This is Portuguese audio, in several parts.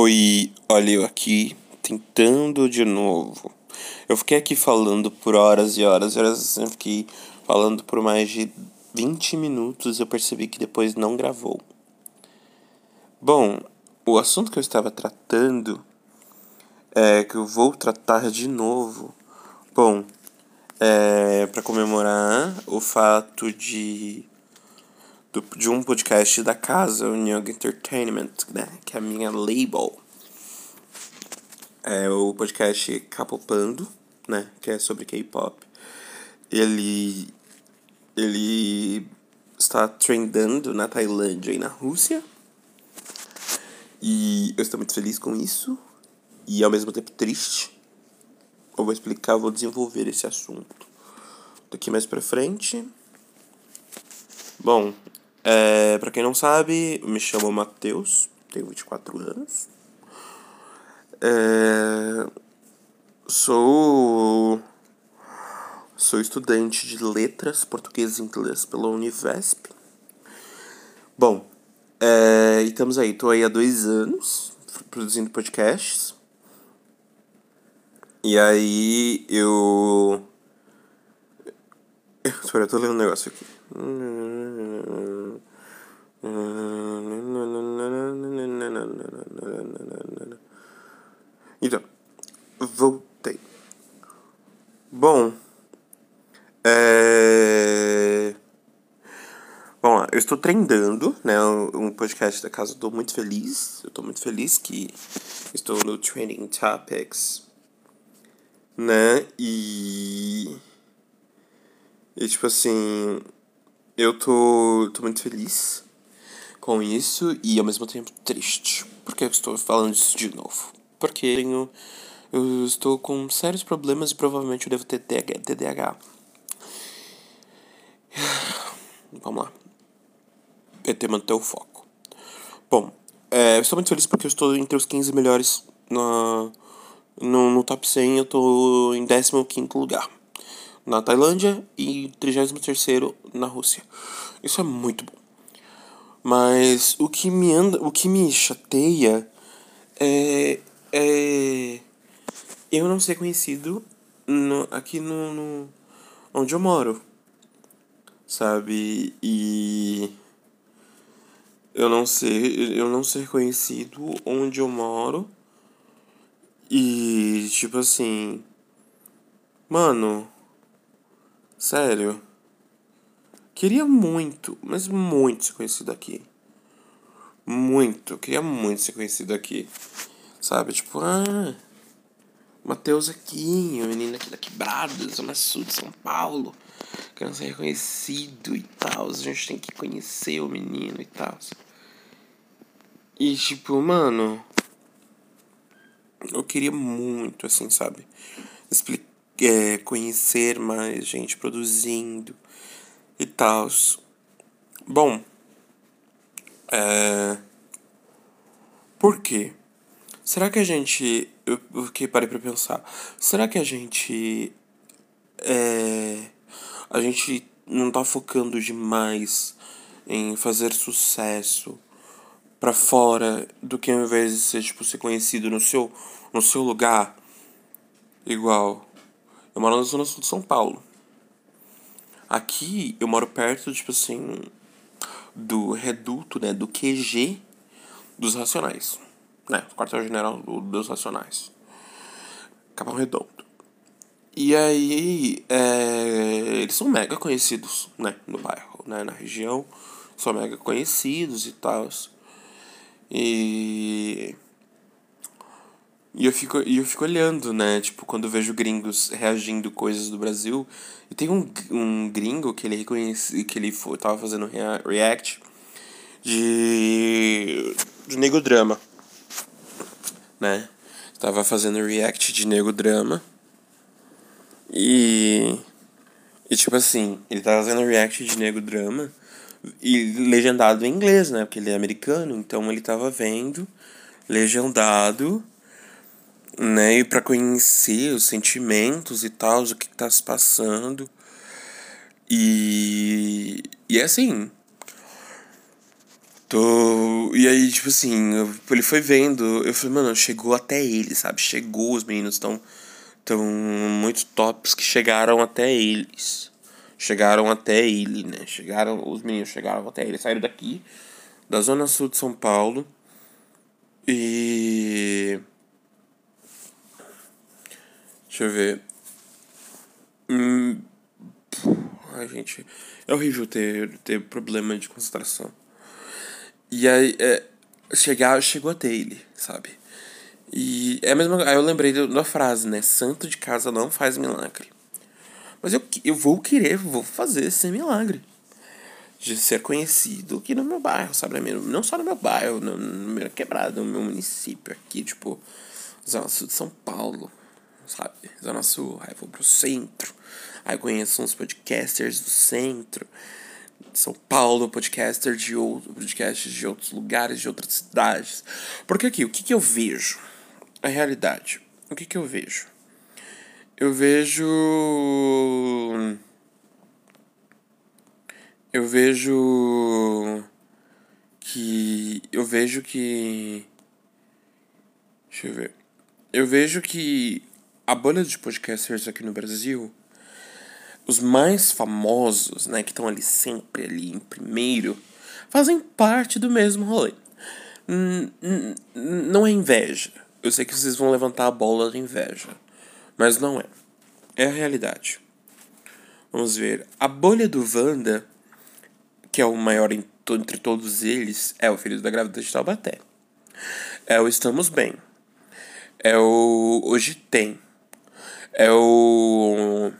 Oi, olha eu aqui tentando de novo. Eu fiquei aqui falando por horas e horas e horas, eu fiquei falando por mais de 20 minutos, eu percebi que depois não gravou. Bom, o assunto que eu estava tratando é que eu vou tratar de novo. Bom, é para comemorar o fato de do, de um podcast da casa, o Young Entertainment, né? Que é a minha label. É o podcast Capopando, né? Que é sobre K-pop. Ele. Ele está trendando na Tailândia e na Rússia. E eu estou muito feliz com isso. E ao mesmo tempo triste. Eu vou explicar, vou desenvolver esse assunto daqui mais pra frente. Bom, é, para quem não sabe, me chamo Matheus, tenho 24 anos. É, sou sou estudante de letras português e inglês pela Univesp. Bom, é, e estamos aí, tô aí há dois anos produzindo podcasts. E aí eu. Espera, eu tô lendo um negócio aqui. Então, voltei. Bom, é... Bom, eu estou treinando, né, um podcast da casa, estou muito feliz, eu estou muito feliz que estou no Training Topics, né, e... E, tipo assim, eu tô, tô muito feliz com isso e ao mesmo tempo triste. Por que estou falando isso de novo? Porque eu, tenho, eu estou com sérios problemas e provavelmente eu devo ter TDAH. Vamos lá. PT manter o foco. Bom, é, eu estou muito feliz porque eu estou entre os 15 melhores na, no, no top 100. Eu estou em 15 lugar na Tailândia e 33º na Rússia. Isso é muito bom. Mas o que me anda, o que me chateia é, é eu não ser conhecido no, aqui no, no onde eu moro. Sabe? E eu não ser eu não ser conhecido onde eu moro. E tipo assim, mano, Sério. Queria muito, mas muito ser conhecido aqui. Muito, queria muito ser conhecido aqui. Sabe, tipo, ah, Matheus aqui, o menino aqui da Quebrada, Zona Sul de São Paulo. Querendo ser reconhecido e tal. A gente tem que conhecer o menino e tal. E tipo, mano. Eu queria muito, assim, sabe? Explicar é, conhecer mais gente produzindo e tal. Bom, é... por quê? Será que a gente. Eu que parei pra pensar. Será que a gente. É... A gente não tá focando demais em fazer sucesso para fora do que ao invés de ser, tipo, ser conhecido no seu, no seu lugar? Igual. Eu moro na zona sul de São Paulo. Aqui eu moro perto, tipo assim, do reduto, né, do QG dos Racionais, né, quartel-general do, dos Racionais. Capão Redondo. E aí, é, eles são mega conhecidos, né, no bairro, né, na região. São mega conhecidos e tal. E e eu fico, e eu fico olhando, né? Tipo, quando eu vejo gringos reagindo coisas do Brasil. E tem um, um gringo que ele reconhece. que ele foi, tava fazendo rea react de. de Nego Drama. Né? Tava fazendo react de Nego Drama. E. E tipo assim, ele tava fazendo react de Nego Drama. E legendado em inglês, né? Porque ele é americano. Então ele tava vendo. Legendado né? E para conhecer os sentimentos e tal, o que tá se passando. E, e é assim. Tô. E aí, tipo assim, ele foi vendo. Eu falei, mano, chegou até ele, sabe? Chegou, os meninos estão. Tão muito tops que chegaram até eles. Chegaram até ele, né? Chegaram. Os meninos chegaram até ele. Saíram daqui, da Zona Sul de São Paulo. E. Deixa eu ver. Hum. Ai, gente. É horrível ter, ter problema de concentração. E aí, é, chegar, chegou até ele, sabe? E é a mesma Aí eu lembrei da frase, né? Santo de casa não faz milagre. Mas eu, eu vou querer, vou fazer esse milagre. De ser conhecido aqui no meu bairro, sabe? Não só no meu bairro, no, no meu quebrado, no meu município aqui, tipo, Zona Sul de São Paulo, sabe? Zona Sul, aí vou pro centro, aí conheço uns podcasters do centro. São Paulo, podcaster de outros podcasts de outros lugares, de outras cidades. Porque aqui, o que, que eu vejo? A realidade. O que, que eu vejo? Eu vejo. Eu vejo. Que. Eu vejo que. Deixa eu ver. Eu vejo que a bolha de podcasters aqui no Brasil os mais famosos, né, que estão ali sempre ali em primeiro, fazem parte do mesmo rolê. não é inveja. Eu sei que vocês vão levantar a bola de inveja, mas não é. É a realidade. Vamos ver. A bolha do Wanda, que é o maior entre todos eles, é o Filho da Grávida de Taubaté. É o Estamos Bem. É o Hoje Tem. É o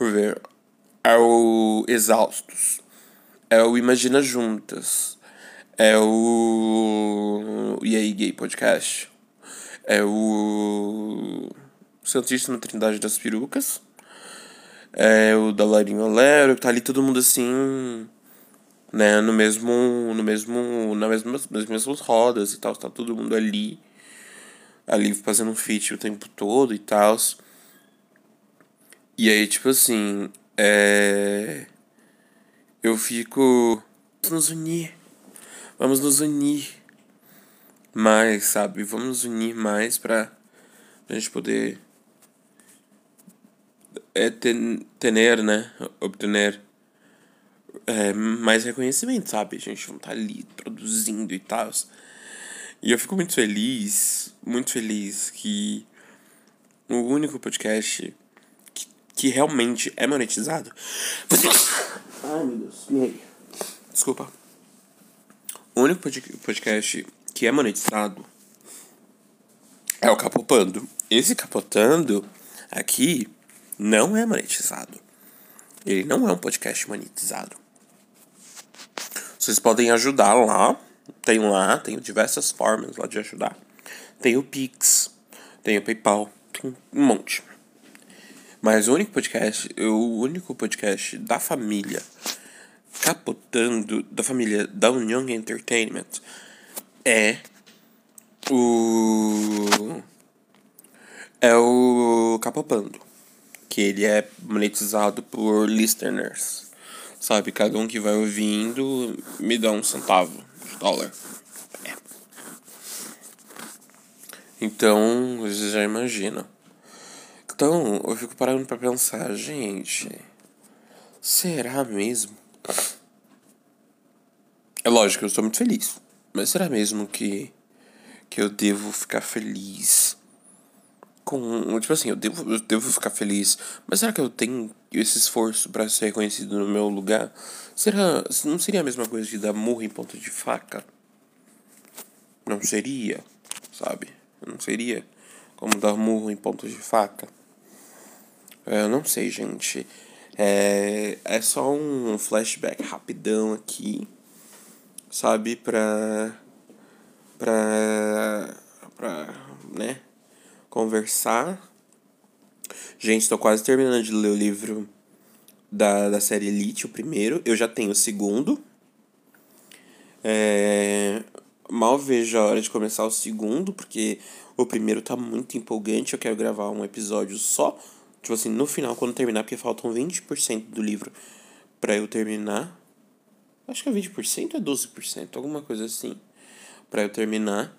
por ver. É o Exaustos. É o Imagina Juntas. É o. E aí, Gay Podcast. É o. Santíssima Trindade das Perucas. É o da Larinho Olero. Tá ali todo mundo assim. Né, no mesmo. No mesmo. Na mesma, nas mesmas rodas e tal. Tá todo mundo ali. Ali fazendo um feat o tempo todo e tal. E aí, tipo assim, é. Eu fico. Vamos nos unir. Vamos nos unir mais, sabe? Vamos nos unir mais pra, gente poder. É, tener, né? Obtener é, mais reconhecimento, sabe? A gente não tá ali produzindo e tal. E eu fico muito feliz, muito feliz que o único podcast que realmente é monetizado. Ai, meu Deus, me Desculpa. O único podcast que é monetizado é o Capopando. Esse Capotando aqui não é monetizado. Ele não é um podcast monetizado. Vocês podem ajudar lá. Tem lá, tem diversas formas lá de ajudar. Tem o Pix, tem o PayPal, tem um monte. Mas o único podcast, o único podcast da família capotando, da família da União Entertainment, é o. É o Capopando. Que ele é monetizado por listeners. Sabe, cada um que vai ouvindo me dá um centavo dólar. É. Então, vocês já imaginam. Então, eu fico parando pra pensar, gente, será mesmo? É lógico, eu estou muito feliz. Mas será mesmo que, que eu devo ficar feliz com. Tipo assim, eu devo, eu devo ficar feliz. Mas será que eu tenho esse esforço para ser reconhecido no meu lugar? Será. Não seria a mesma coisa de dar murro em ponta de faca? Não seria, sabe? Não seria como dar murro em ponta de faca? É, eu não sei, gente. É, é só um flashback rapidão aqui, sabe? Pra. Pra. Pra. Né? Conversar. Gente, estou quase terminando de ler o livro da, da série Elite, o primeiro. Eu já tenho o segundo. É, mal vejo a hora de começar o segundo, porque o primeiro tá muito empolgante. Eu quero gravar um episódio só Tipo assim, no final, quando terminar, porque faltam 20% do livro para eu terminar. Acho que é 20% ou 12%, alguma coisa assim. Pra eu terminar.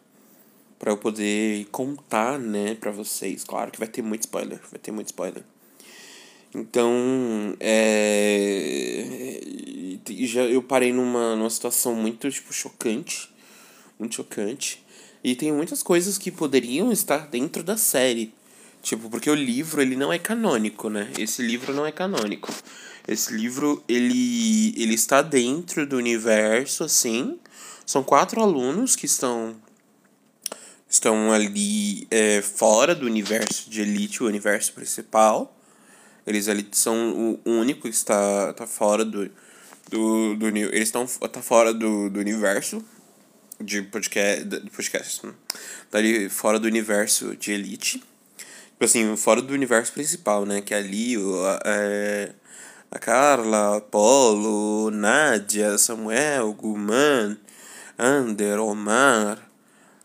Pra eu poder contar, né, pra vocês. Claro que vai ter muito spoiler. Vai ter muito spoiler. Então, é. Já eu parei numa, numa situação muito, tipo, chocante. Muito chocante. E tem muitas coisas que poderiam estar dentro da série. Tipo, porque o livro, ele não é canônico, né? Esse livro não é canônico. Esse livro, ele, ele está dentro do universo, assim. São quatro alunos que estão estão ali é, fora do universo de Elite, o universo principal. Eles ali são o único que está tá fora do do, do eles estão tá fora do, do universo de podcast, de podcast né? tá ali fora do universo de Elite. Tipo assim, fora do universo principal, né? Que é ali o, é, a Carla, Paulo, Nádia, Samuel, Guman, Ander, Omar,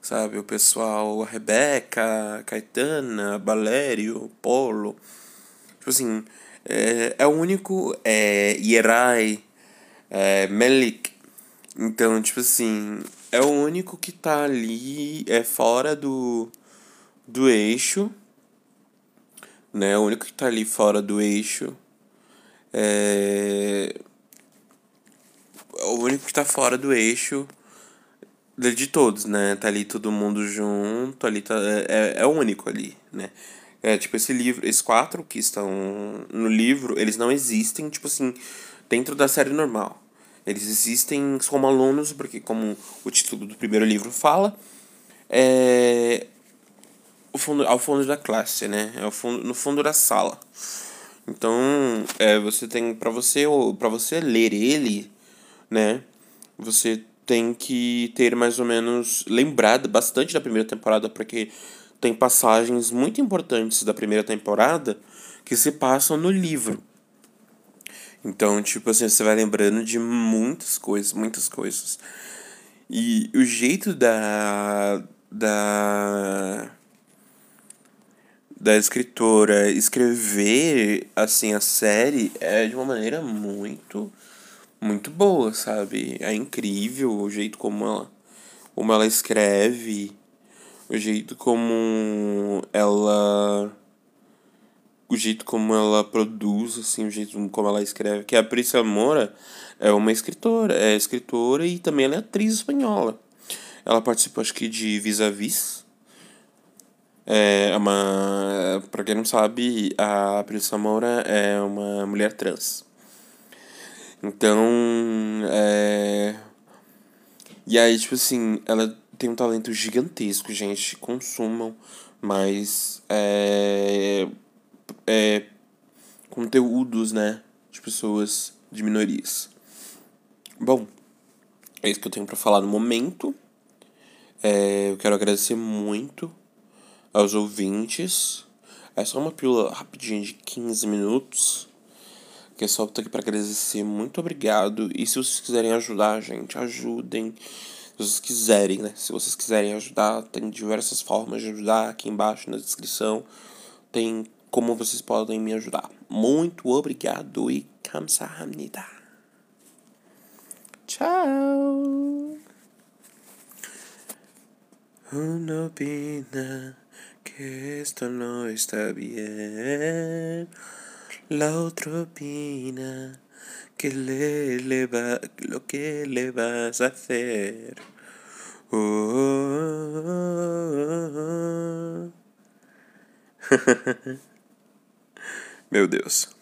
sabe? O pessoal, a Rebeca, Caetana, Valério, Polo. Tipo assim, é, é o único. É, Yerai, é, Melik. Então, tipo assim, é o único que tá ali, é fora do, do eixo. Né? O único que tá ali fora do eixo. É. O único que tá fora do eixo de todos, né? Tá ali todo mundo junto, ali tá. É, é o único ali, né? É, tipo, esse livro, esses quatro que estão no livro, eles não existem, tipo assim, dentro da série normal. Eles existem como alunos, porque como o título do primeiro livro fala, é o fundo, ao fundo da classe, né? É o fundo, no fundo da sala. Então, é, você tem para você para você ler ele, né? Você tem que ter mais ou menos lembrado bastante da primeira temporada, porque tem passagens muito importantes da primeira temporada que se passam no livro. Então, tipo assim, você vai lembrando de muitas coisas, muitas coisas. E o jeito da. da. da escritora escrever, assim, a série é de uma maneira muito. Muito boa, sabe? É incrível o jeito como ela. como ela escreve o jeito como ela o jeito como ela produz assim o jeito como ela escreve que a Priscila Moura é uma escritora é escritora e também ela é atriz espanhola ela participou acho que de Vis a Vis é uma para quem não sabe a Priscila Moura é uma mulher trans então é e aí tipo assim ela tem um talento gigantesco, gente. Consumam mais é, é, conteúdos, né? De pessoas de minorias. Bom, é isso que eu tenho para falar no momento. É, eu quero agradecer muito aos ouvintes. É só uma pílula rapidinha de 15 minutos. Que é só tô aqui para agradecer. Muito obrigado. E se vocês quiserem ajudar, gente, ajudem se vocês quiserem, né? Se vocês quiserem ajudar, tem diversas formas de ajudar aqui embaixo na descrição. Tem como vocês podem me ajudar. Muito obrigado e kamsahamnida. Tchau. Uno opina que esto no está bien. La otra opina que le, le va, lo que le vas a hacer. Oh, oh, oh, Meu Deus.